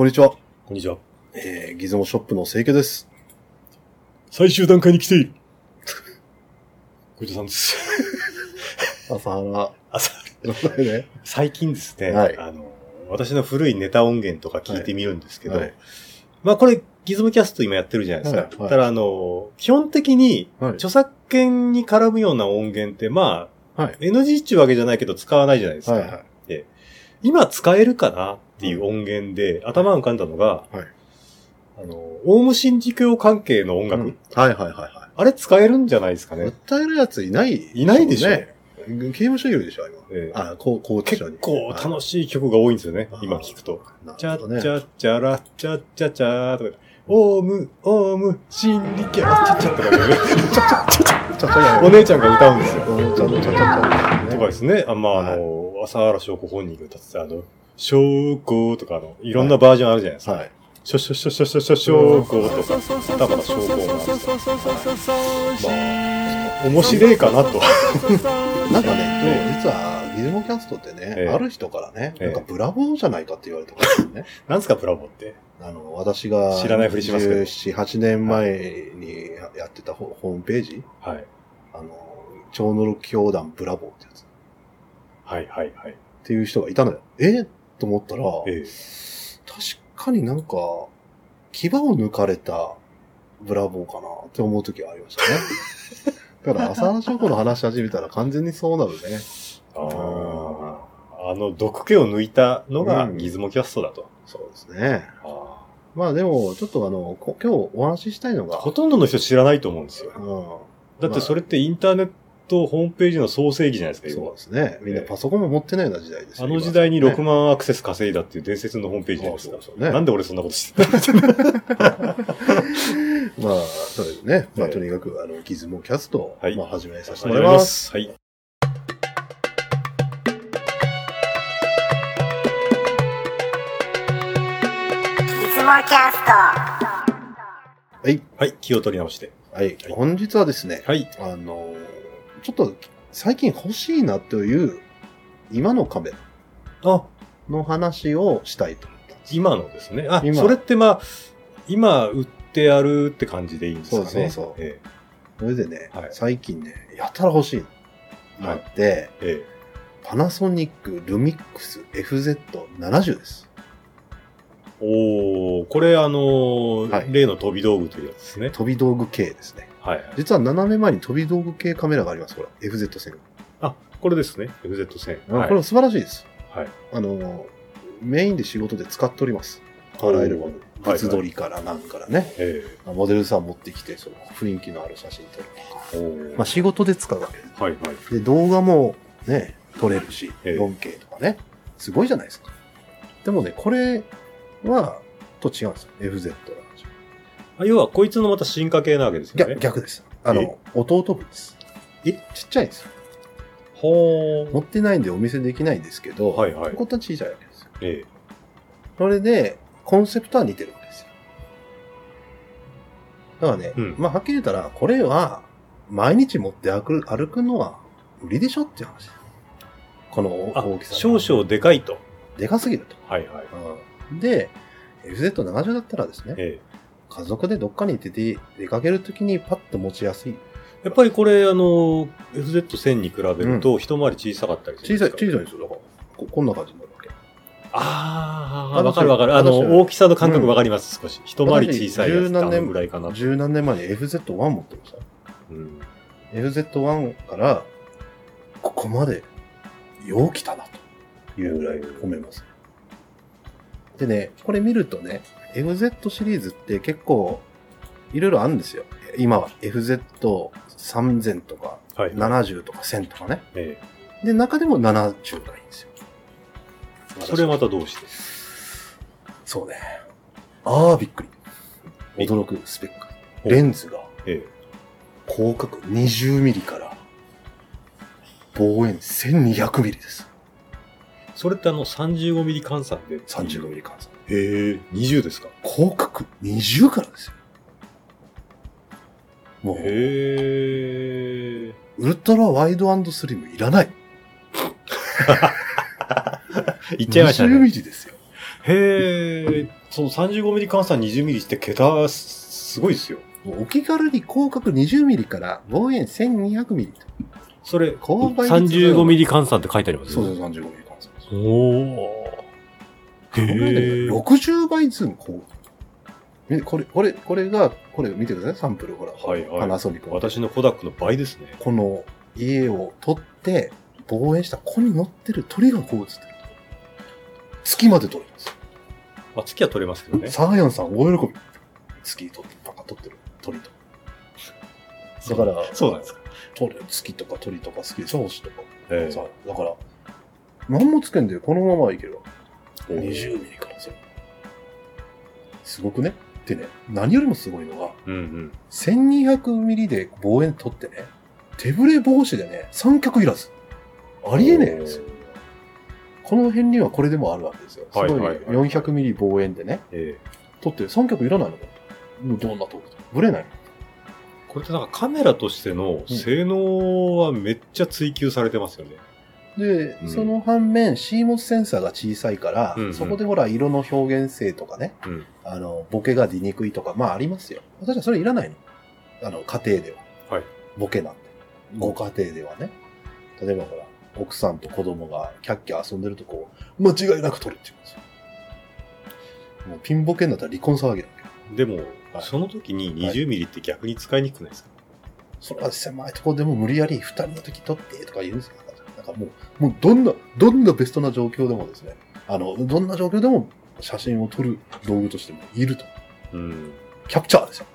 こんにちは。こんにちは。えー、ギズモショップの清家です。最終段階に来ている。小池さんです。朝原。朝、ね。最近ですね、はいあの、私の古いネタ音源とか聞いてみるんですけど、はいまあこれ、ギズムキャスト今やってるじゃないですか。はいはいただあの、基本的に、はい。著作権に絡むような音源って、まあ、はい。NG っていうわけじゃないけど使わないじゃないですか。はい。はい。今使えるかなっていう音源で、頭に浮かんだのが、はいあの、オウム真理教関係の音楽、うんはいはいはいはあれ使えるんじゃないですかい。ね。訴えるやついない、いないでしょ？ね。刑務所いるでしょ、今。ええあ、こう、こう、結構楽しい曲が多いんですよね、はい今聞くと。なチャるほどねッチャッチャラッチャッチャチャーとか、オウム、オウム、心理キャラチャッチャとかね、ちゃちゃやお姉ちゃんが歌うんですよ。とちゃちゃちゃとかですね、あまあ、あはいの、朝原翔子本人が歌ってた、あの、翔子とか、あの、いろんなバージョンあるじゃないですか。はい。しょしょしょしょしょしょしょ子とか、またまた翔子なんですよ。まあ、面白い。かなと。なんかね、実は、ギズモキャストってね、ええある人からね、ええなんかブラボーじゃない。かって言われたことですよね。なんすか、プラボって。あの、私が、知らない。ふりしますけど17、8年前にやってたホホームページ、はい。あの、超能力教団ブラボーってやつ。っはい、はい、はい。てい。う人がい。たのよ。えと思ったら、ええ。確かになんか、牙を抜かれたブラボーかなって思う時はありましたね。だから、浅原翔子の話し始めたら完全にそうなるね。ああ。あの、毒気を抜いたのがうんギズモキャストだと。そうですね。あまあでも、ちょっとあの、こ今日お話ししたいのが、あほとんどの人知らないと思うんですよ。うん、だってそれってインターネットホームページの創世記じゃないですか、そう今ですね。みんなパソコンも持ってないような時代ですよあの時代に6万万アクセス稼いだっていう伝説のホームページじゃないですか。そうそうねなんで俺そんなこと知ってたの？まあ、それでね、まあ、ええとにかく、あの、ギズモキャストを、はいまあ、始めさせて始もらいま。すす。はい。いつもキャストはい。はい、気を取り直して。はい。本日はですね、はい。あの、ちょっと、最近欲しいなという、今のカメラあ、の話をしたいと思ったんです。今のですね。あ、今それってまあ、今売ってあるって感じでいいんですかね。そうそうそうえそれでね、はい最近ね、やたら欲しいの。なって、ええパナソニックルミックス FZ70 です。えおー、これあのーはい例の飛び道具というやつですね。飛び道具系ですね。はいはい。実は斜め前に飛び道具系カメラがあります。ほら、FZ1000。あ、これですね。FZ1000。はいこれ素晴らしいです。はい。あの、メインで仕事で使っております。あらゆるもの。はい物撮りからなんからね。えモデルさん持ってきて、その雰囲気のある写真撮るとか。まあ仕事で使うわけではいはい。す。で、動画もね、撮れるし、ええ 4K とかね。すごいじゃないですか。でもね、これは、と違うんですよ。FZ なんですよ。あ要は、こいつのまた進化系なわけですよ逆ね。逆です。あの、弟分です。え？ちっちゃいんですよ。ほー。持ってないんでお見せできないんですけど、はいはいここは小さいわけですよ。えそれで、コンセプトは似てるわけですよ。だからね、うんまあ、はっきり言ったら、これは、毎日持って歩く歩くのは無理でしょっていう話。この大きさ。少々でかいと。でかすぎると。はいはい。うんで、FZ70 だったらですね、ええ家族でどっかに出て出かけるときにパッと持ちやすい。やっぱりこれ、あの、FZ1000 に比べると、一回り小さかったりする小さい、んですか？小さいんですよ。だから、ここんな感じになるわけ。ああ、私わかるわかる。あ私の、大きさの感覚わかります、少し。一回り小さいやつ何年のぐらいかな。十何年前に FZ1 持ってました。うん。FZ1 から、ここまで、よう来たな、というぐらい褒めます。でね、これ見るとね、FZ シリーズって結構、いろいろあるんですよ。今は FZ3000 とか、はい。70とか1000とかね。えで、中でも70がいいんですよ。えそれまたどうして？そうね。ああ、びっくり。驚くスペック。レンズがえ広角20ミリから望遠1200ミリです。えそれってあの、35ミリ換算で。35ミリ換算。へえ、20ですか？広角？20からですよ。もう、へえ。ウルトラワイドスリムいらない。いっちゃいました20ね。ミリですよ。へへえ、その35ミリ換算20ミリって桁、すごいですよ。お気軽に広角20ミリから望遠1200ミリと。それ、高倍率35ミリ換算って書いてありますそうそう、35ミリ換おー。これねへえ。60倍ズームこう。みこれ、これ、これが、これ見てください、サンプル、ほら。はいはいパナソニックの。私のコダックの倍ですね。この家を撮って、望遠したここに乗ってる鳥がこう映ってる。月まで撮れます。まあ、月は取れますけどね。サーヤンさん大喜び。月撮って、パカ撮ってる鳥と。だから、そうなんですか。月とか鳥とか好きでしょ星とか。ええさだから、何もつけんでこのままいけるわ。おー20ミリからそれ。すごくね？でね、何よりもすごいのが、うんうん。1200ミリで望遠撮ってね、手ぶれ防止でね、三脚いらず。ありえねえんですよ。この辺にはこれでもあるわけですよ。すごいはいはいはい400ミリ望遠でね、ええ撮って三脚いらないのかもうどんな遠くぶれないの。これってなんかカメラとしての性能はめっちゃ追求されてますよね。で、うんその反面 CMOS センサーが小さいから、うんうんそこでほら色の表現性とかね、うん。あの、ボケが出にくいとか、まあありますよ。私はそれいらないの。あの、家庭では。はい。ボケなんて。ご家庭ではね。例えばほら、奥さんと子供がキャッキャ遊んでるとこう、間違いなく撮るって言うんですよ。もうピンボケになったら離婚騒ぎだけど。でも、はいその時に20ミリって逆に使いにくくないですか、それは狭いところでも無理やり二人の時撮ってとか言うんですよ。なんかもう、もうどんな、どんなベストな状況でもですね、あの、どんな状況でも写真を撮る道具としてもいると。うん。キャプチャーですよ。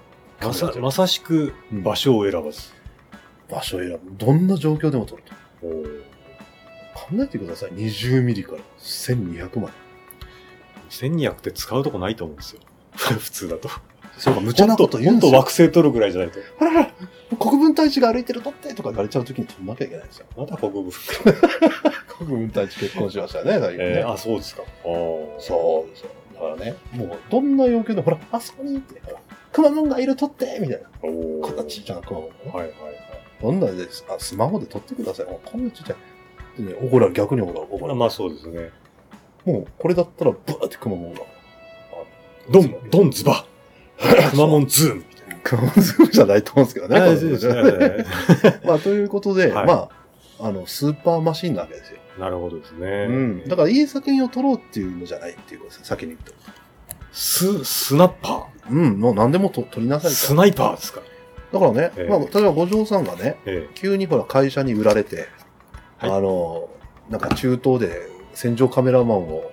まさ、まさしくうん場所を選ばず。場所を選ぶ。どんな状況でも撮ると。おー考えてください。20ミリから1200まで。1200って使うとこないと思うんですよ。普通だと。そうか、無茶なこと言うんですよ。惑星取るぐらいじゃないと。ほらほら、国分太一が歩いてる撮ってとか言われちゃうときに撮んなきゃいけないんですよ。まだ国分。国分太一結婚しましたね、最近ね。えー、あ、そうですか。ああ。そうですよ。だからね、もうどんな要求でも、ほら、あそこにって、ほら、くまモンがいる撮ってみたいな。こんなちっちゃなくまモンがね。はいはいはい。どんなですあ、スマホで撮ってください。もうこんなちっちゃい。でね、怒られ、逆に怒られ、怒られ。まあそうですね。もう、これだったら、ブーってくまモンが。ドン、ドンズバくまモンズームみたいな。くまモンズームじゃないと思うんですけどね。あこのそうですね まあ、ということで、はいまあ、あの、スーパーマシンなわけですよ。なるほどですね。うん。だから、いい作品を撮ろうっていうのじゃないっていうことですね、先に言うと。ス、スナッパうん、もう何でもと撮りなさーいと。スナイパーですか？だからね、ええまあ、例えば五条さんがね、え急にほら会社に売られて、はいあの、なんか中東で戦場カメラマンを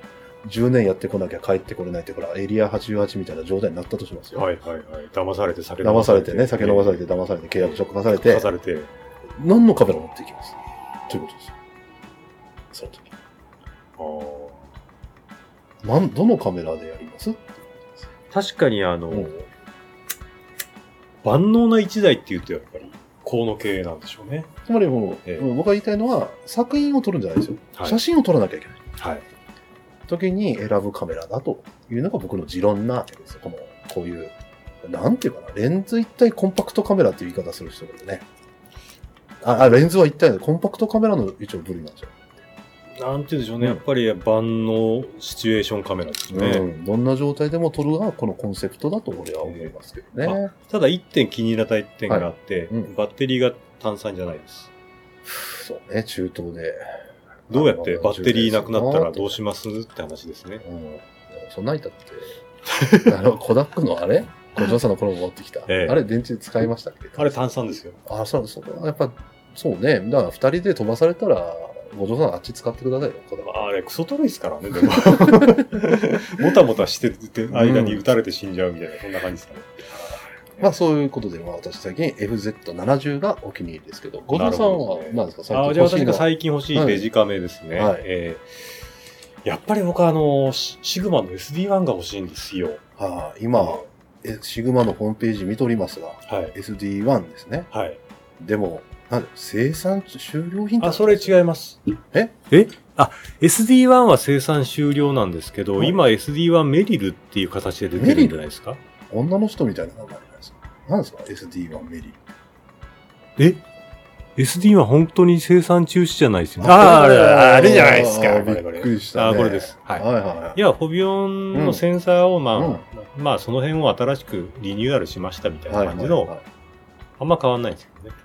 10年やってこなきゃ帰ってこれないって、ほら、エリア88みたいな状態になったとしますえよ。はいはいはい。騙されて酒騙されてね、酒飲まされて、騙されて、契約書書かされて騙、されて。何のカメラ持っていきます？ということですよ。その時。あーなん、どのカメラでやります？確かにあの、うん万能な一台っていうとやっぱり、河野系なんでしょうね。つまりもう、ええうん僕が言いたいのは、作品を撮るんじゃないですよ。はい写真を撮らなきゃいけない。はい。時に選ぶカメラだというのが僕の持論なわけですよ。この、こういう、なんていうかな、レンズ一体コンパクトカメラっていう言い方する人がいるね。あ、あレンズは一体でコンパクトカメラの一応部類なんですよ。なんて言うんでしょうね。うんやっぱり万能シチュエーションカメラですね。うん。どんな状態でも撮るのがこのコンセプトだと俺は思いますけどね。ただ一点気に入った一点があって、うんバッテリーが単三じゃないです。そうね、中東で。どうやってバッテリーなくなったらどうししますって話ですね。うん。そんなんいたって、あの、コダックのあれ？小嬢さんの頃持ってきた。ええあれ電池使いましたっけ？あれ単三ですよ。あ、そう、そう、やっぱ、そうね。だから二人で飛ばされたら、ご嬢さんあっち使ってくださいよ、こだわあれクソトロいですからね、でも。もたもたしてて間に撃たれて死んじゃうみたいな、そんな感じですかね。まあそういうことで、まあ私最近 FZ70 がお気に入りですけど、ご嬢さんは何ですか？最あじゃあ私が近欲しいのは最近欲しいデジカメですね。はいえーやっぱり僕はあの、シシグマの SD1 が欲しいんですよ。はあ、今、えシグマのホームページ見とりますが、はい。SD1 ですね。はい。でも、なんで生産終了品あ、それ違います。え？え？あ、SD1 は生産終了なんですけど、はい今 SD1 メリルっていう形で出てるんじゃないですか？女の人みたいな名前じゃないですか？何ですか ?SD1 メリー。え？SD は本当に生産中止じゃないですよね。ああ、あれ、あれじゃないですか。あーこれこれびっくりした、ね。あーこれです。はい。はいはいはいフォビオンのセンサーを、まあ、うんまあ、その辺を新しくリニューアルしましたみたいはない感じの、はいはいあんま変わんないですけどね。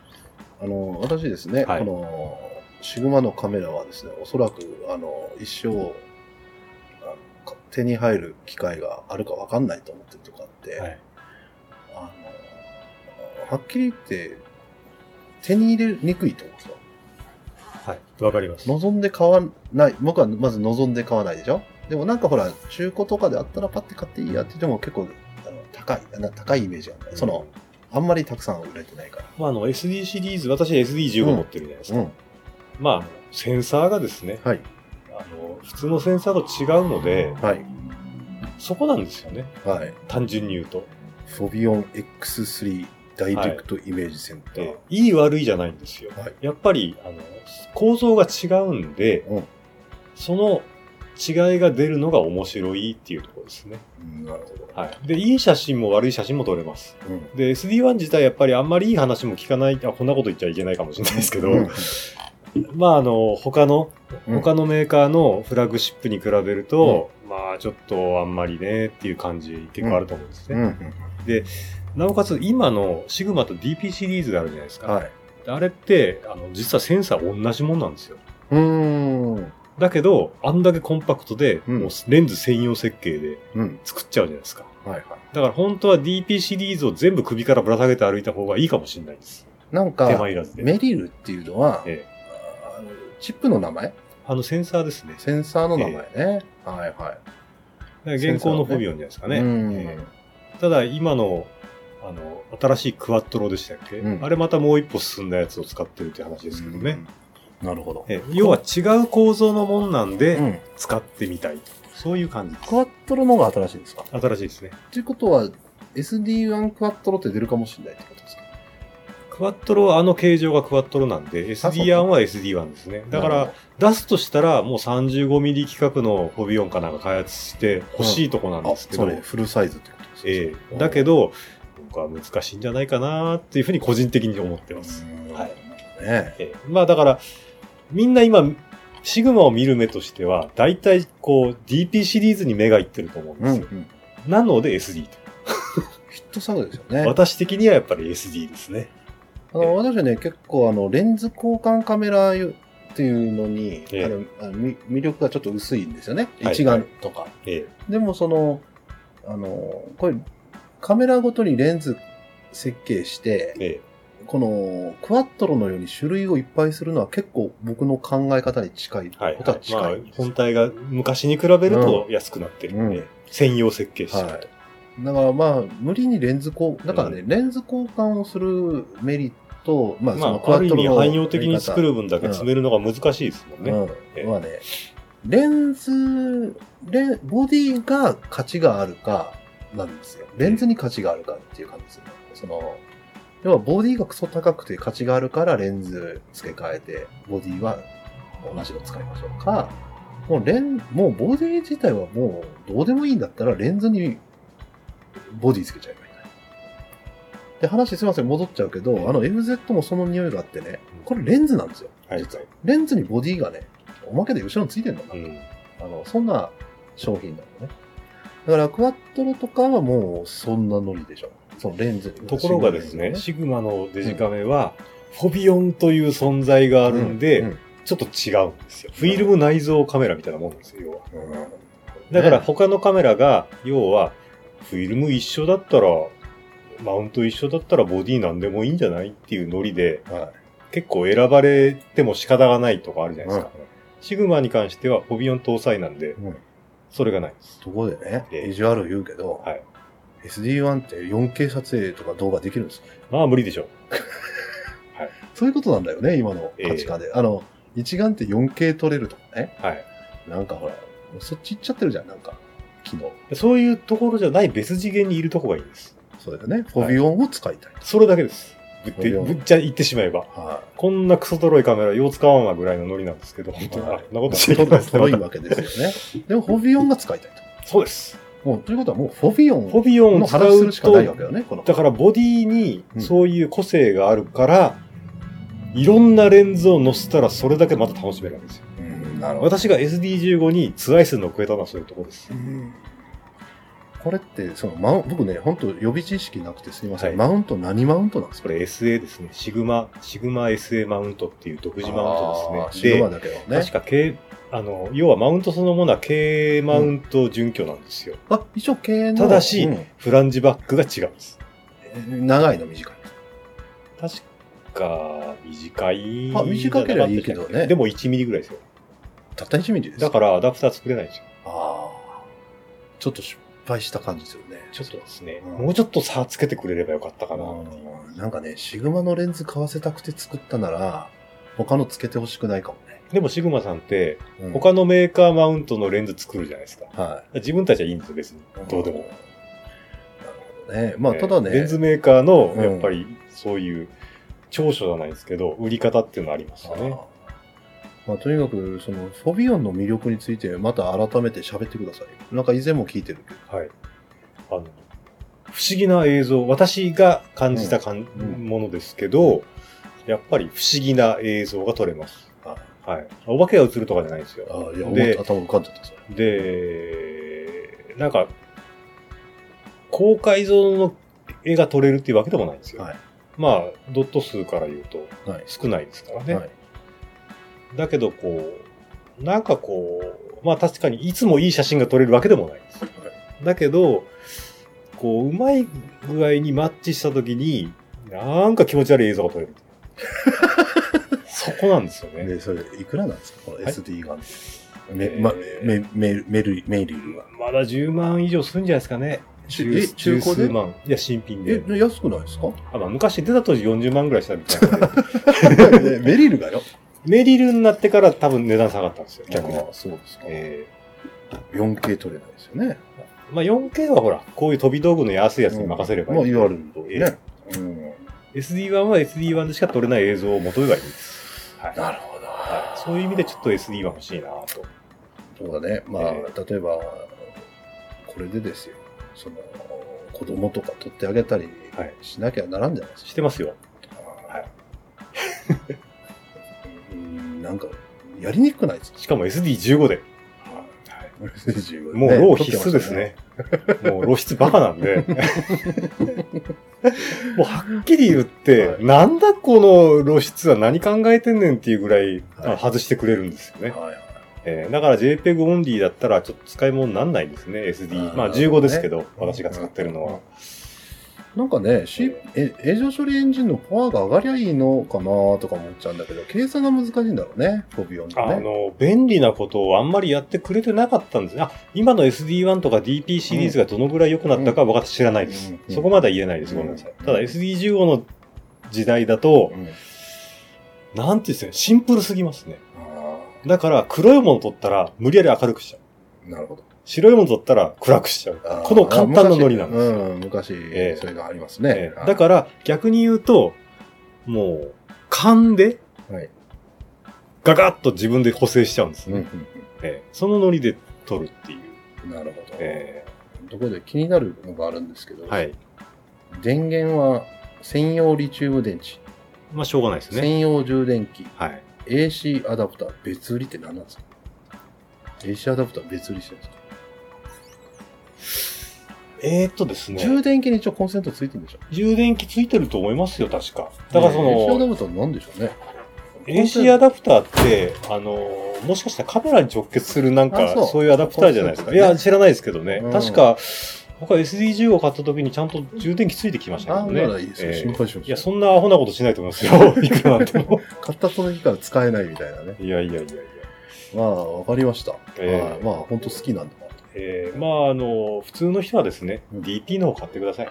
あの、私ですね、はいこの、シグマのカメラはですね、おそらく、あの、一生、手に入る機会があるかわかんないと思ってるとかはい。あの、はっきり言って、手に入れにくいと思うんですよ。はい。わかります。望んで買わない。僕はまず望んで買わないでしょでもなんかほら、中古とかであったらパッて買っていいやって言っても結構、あの高い、な高いイメージなんだよ。その、あんまりたくさん売れてないから。まあ、あの、SD シリーズ、私 SD15 持ってるじゃないですか。うん。まああの、センサーがですね、はい。あの、普通のセンサーと違うので、はい。そこなんですよね。はい。単純に言うと。フォビオン X3 ダイレクトイメージセンター。で、いい悪いじゃないんですよ。はいやっぱり、あの、構造が違うんで、うんその違いが出るのが面白いっていうところですね。うんなるほど。はい。で、いい写真も悪い写真も撮れます。うん。で、SD1 自体やっぱりあんまりいい話も聞かない、あ、こんなこと言っちゃいけないかもしれないですけど、うんまあ、あの、他の、うん他のメーカーのフラッグシップに比べると、まあ、ちょっとあんまりねっていう感じ結構あると思うんですね。うん。なおかつ、今のシグマと DP シリーズがあるじゃないですか。はい。あれって、あの、実はセンサー同じもんなんですよ。うーん。だけど、あんだけコンパクトで、うんもうレンズ専用設計でうん。作っちゃうじゃないですか。はいはい。だから本当は DP シリーズを全部首からぶら下げて歩いた方がいいかもしれないです。なんか手、間いらずで。メリルっていうのは、えあのチップの名前あのセンサーですね。センサーの名前ね。はいはい。だから現行のフォビオンじゃないですかね。うんええただ今の、あの、新しいクワットロでしたっけ、うんあれまたもう一歩進んだやつを使ってるって話ですけどね。なるほど。ええ要は違う構造のもんなんで、うん。使ってみたいと。そういう感じですクワットロの方が新しいんですか？新しいですね。ということは、SD1 クワットロって出るかもしれないってこクワットロはあの形状がクワットロなんで、SD1 は SD1 ですね。だから、出すとしたら、もう 35mm 規格のフォビオンかなんか開発して欲しいとこなんあ、ですけど、それ、フルサイズってことですか？ええだけ、ど、僕は難しいんじゃないかなっていうふうに個人的に思ってます。はいねええまあだから、みんな今、シグマを見る目としては、大体こう DP シリーズに目がいってると思うんうん。ですよ。うん。なので SD と。ヒット作ですよね。私的にはやっぱり SD ですね。あの私はね、結構あの、レンズ交換カメラっていうのに、ええあの魅力がちょっと薄いんですよね。はい一眼とか。えでもその、あの、これ、カメラごとにレンズ設計してえ、えこのクワットロのように種類をいっぱいするのは結構僕の考え方に近いことは近い。本体が昔に比べると安くなってるんで、うん専用設計してると。はいだからまあ、無理にレンズ交、だからね、レンズ交換をするメリット、まあ、そのクワットロの汎用的に作る分だけ詰めるのが難しいですもんね。ええうん。まあね、レンズ、レン、ボディが価値があるか、なんですよ。レンズに価値があるかっていう感じですよね。その、要はボディがクソ高くて価値があるからレンズ付け替えて、ボディは同じの使いましょうか。もうレン、もうボディ自体はもうどうでもいいんだったらレンズにボディつけちゃえばいい。で、話すいません、戻っちゃうけど、あの FZ もその匂いがあってね、これレンズなんですよ。はい実は。レンズにボディがね、おまけで後ろについてんのかな。うん。あの、そんな商品なのね。だから、クワットロとかはもう、そんなノリでしょ。そのレンズに。ところがですね、シシグマのデジカメは、フォビオンという存在があるんで、うんうんちょっと違うんですよ。フィルム内蔵カメラみたいなもんですよ、要は。うんだからね他のカメラが、要は、フィルム一緒だったら、マウント一緒だったらボディなんでもいいんじゃないっていうノリで、は結構選ばれても仕方がないとかあるじゃないですか。うんシグマに関してはフォビオン搭載なんで、うんそれがないです。ところでね、ええ意地悪言うけど、はい SD1 って 4K 撮影とか動画できるんですか？まあ無理でしょう。そういうことなんだよね、今の価値観で。あの、一眼って 4K 撮れるとかね。はい。なんかほら、そっち行っちゃってるじゃん、なんか。昨日。そういうところじゃない別次元にいるとこがいいんです。そうだよね。フォビオンを使いたい。それだけです。ぶって、ぶっちゃ言ってしまえば。はこんなクソとろいカメラ、よう使わんわぐらいのノリなんですけど、本当に。はいんなことい。しないですとろいわけですよね。でも、フォビオンが使いたいと。そうです。もう、ということはもう、フォビオンフォビオンのを使う話するしかないわと、けよね。だからボディにそういう個性があるから、いろんなレンズを載せたらそれだけまた楽しめるわけですよ。うん、なるほど。私が SD15 にツアイスの超えたのはそういうところです。これって、その、マウン僕ね、本当予備知識なくてすみません。はいマウント何マウントなんですか？これ SA ですね。シグマ、シグマ SA マウントっていう独自マウントですね。シグマだけどね。確か K、あの、要はマウントそのものは K マウント準拠なんですよ。あ、一応系の。ただしうんフランジバックが違うんです。長いの短いの。確か、短い。あ短ければいいけどねでも1ミリぐらいですよ。たった1ミリです。だからアダプター作れないんですよ。ああ。ちょっと失敗した感じですよね。ちょっとですね、うんもうちょっと差つけてくれればよかったかなっていう。うんなんかね、シグマのレンズ買わせたくて作ったなら、他のつけてほしくないかもね。でもシグマさんって、うん他のメーカーマウントのレンズ作るじゃないですか。は自分たちはいいんですよ、別にい。。どうでも。なるほどね。まあ、えーただね。レンズメーカーの、うんやっぱり、そういう、長所じゃないですけど、売り方っていうのはありますよね。まあ、とにかく、その、フォビオンの魅力について、また改めて喋ってください。なんか以前も聞いてるけど。はい。あの、不思議な映像、私が感じたかん、うんものですけど、やっぱり不思議な映像が撮れます。はいはい。お化けが映るとかじゃないんですよ。ああ、いや、で頭浮かんでた、それ。で、なんか、高解像の絵が撮れるっていうわけでもないんですよ。はいまあ、ドット数から言うとはい。少ないですからね。はい。だけど、こう、なんかこう、まあ確かにいつもいい写真が撮れるわけでもないです。だけど、こう、うまい具合にマッチしたときに、なんか気持ち悪い映像が撮れる。そこなんですよね。で、それ、いくらなんですか？このはい SD ガンま、め、め、メル、メリルは。まだ10万以上するんじゃないですかね。ちえ中古で？万。いや、新品えで。、安くないですか？あまあ、昔出た当時40万ぐらいしたみたいな メリルがよ。メリルになってから多分値段下がったんですよ、逆にあ。あそうですか。え 4K 撮れないですよね。ーまあ 4K はほら、こういう飛び道具の安いやつに任せればいい。まあ、言われるとえね。うん。SD1 は SD1 でしか撮れない映像を求めばいいんです。はい。なるほど。はい、そういう意味でちょっと SD1 欲しいなと。そうだね。まあ、え例えば、これでですよ。その、子供とか撮ってあげたりはいしなきゃならんじゃないですか。してますよ。はいうんなんか、やりにくくないですか？しかも SD15 で。もうねロー必須です。ね。もう露出バカなんで。もうはっきり言って、はいなんだこの露出は何考えてんねんっていうぐらい、はいあ外してくれるんですよね。はいはい。えーだから JPEG オンリーだったらちょっと使い物になんないんですね、SD。まああー15ですけど、ね私が使ってるのは。なんかね、C え映像処理エンジンのパワーが上がりゃいいのかなとか思っちゃうんだけど、計算が難しいんだろうね、フォビオンってね。あの、便利なことをあんまりやってくれてなかったんですね。あ、今の SD1 とか DP シリーズがどのぐらい良くなったかは私知らないです。うんうんそこまでは言えないです。ごめんなさい。うんただ SD15 の時代だと、うんなんていうんですかね、シンプルすぎますね。あだから、黒いもの取ったら無理やり明るくしちゃう。ーなるほど。白いもの取ったら暗くしちゃう。この簡単なノリなんですよ。うん、昔、ええそういうのありますね。ええだから、逆に言うと、もう、勘で、はいガガッと自分で補正しちゃうんですね。うんうんええそのノリで撮るっていう。うんなるほど。えところで気になるのがあるんですけど、えはい。電源は専用リチウム電池、まあ、しょうがないですね。専用充電器、はい。AC アダプター別売りって何なんですか ?AC アダプター別売りしてるんですか、えー、っとですね。充電器に一応コンセントついてるんでしょ？充電器ついてると思いますよ、確か。だからそ AC アダの、プターなんでしょうね AC アダプターって、あの、もしかしたらカメラに直結するなんか、あそういうアダプターじゃないですか。いや、知らないですけどね。うん確か、僕は SD10 を買った時にちゃんと充電器ついてきましたああ、けどね。ならいいですよ。ええ心配しました。いや、そんなアホなことしないと思いますよ。いくらなんでも。買ったその日から使えないみたいなね。いやいやいやいや。まあ、わかりました。ええはいまあ、本当好きなんだなえー、まあ、あの、普通の人はですね、うん DP の方買ってください。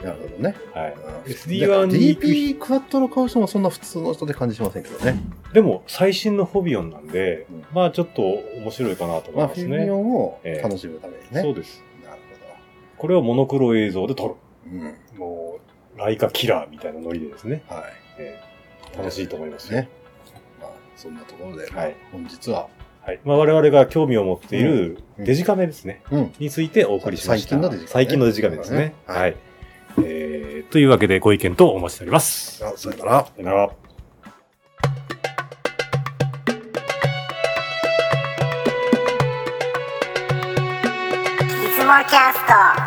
と。なるほどね。はい。うん SD1 に DP クワットロ買う人もそんな普通の人で感じしませんけどね。でも、最新のフォビオンなんで、うんまあ、ちょっと面白いかなと思まあ、いますね。フィビオンをええ楽しむためにね。そうです。なるこれをモノクロ映像で撮る。ほど。うん。もう、ライカキラーみたいなノリでですね。はい。えー楽しいと思いますよ。ね。まあ、そんなところで、はい本日は、はいまあ、我々が興味を持っているデジカメですね、うん、についてお送りしました。最近のデジカメ、ね。最近のデジカメですね。はい、はい、えー。というわけでご意見とお待ちしております。あそれから。さよなら。キャスト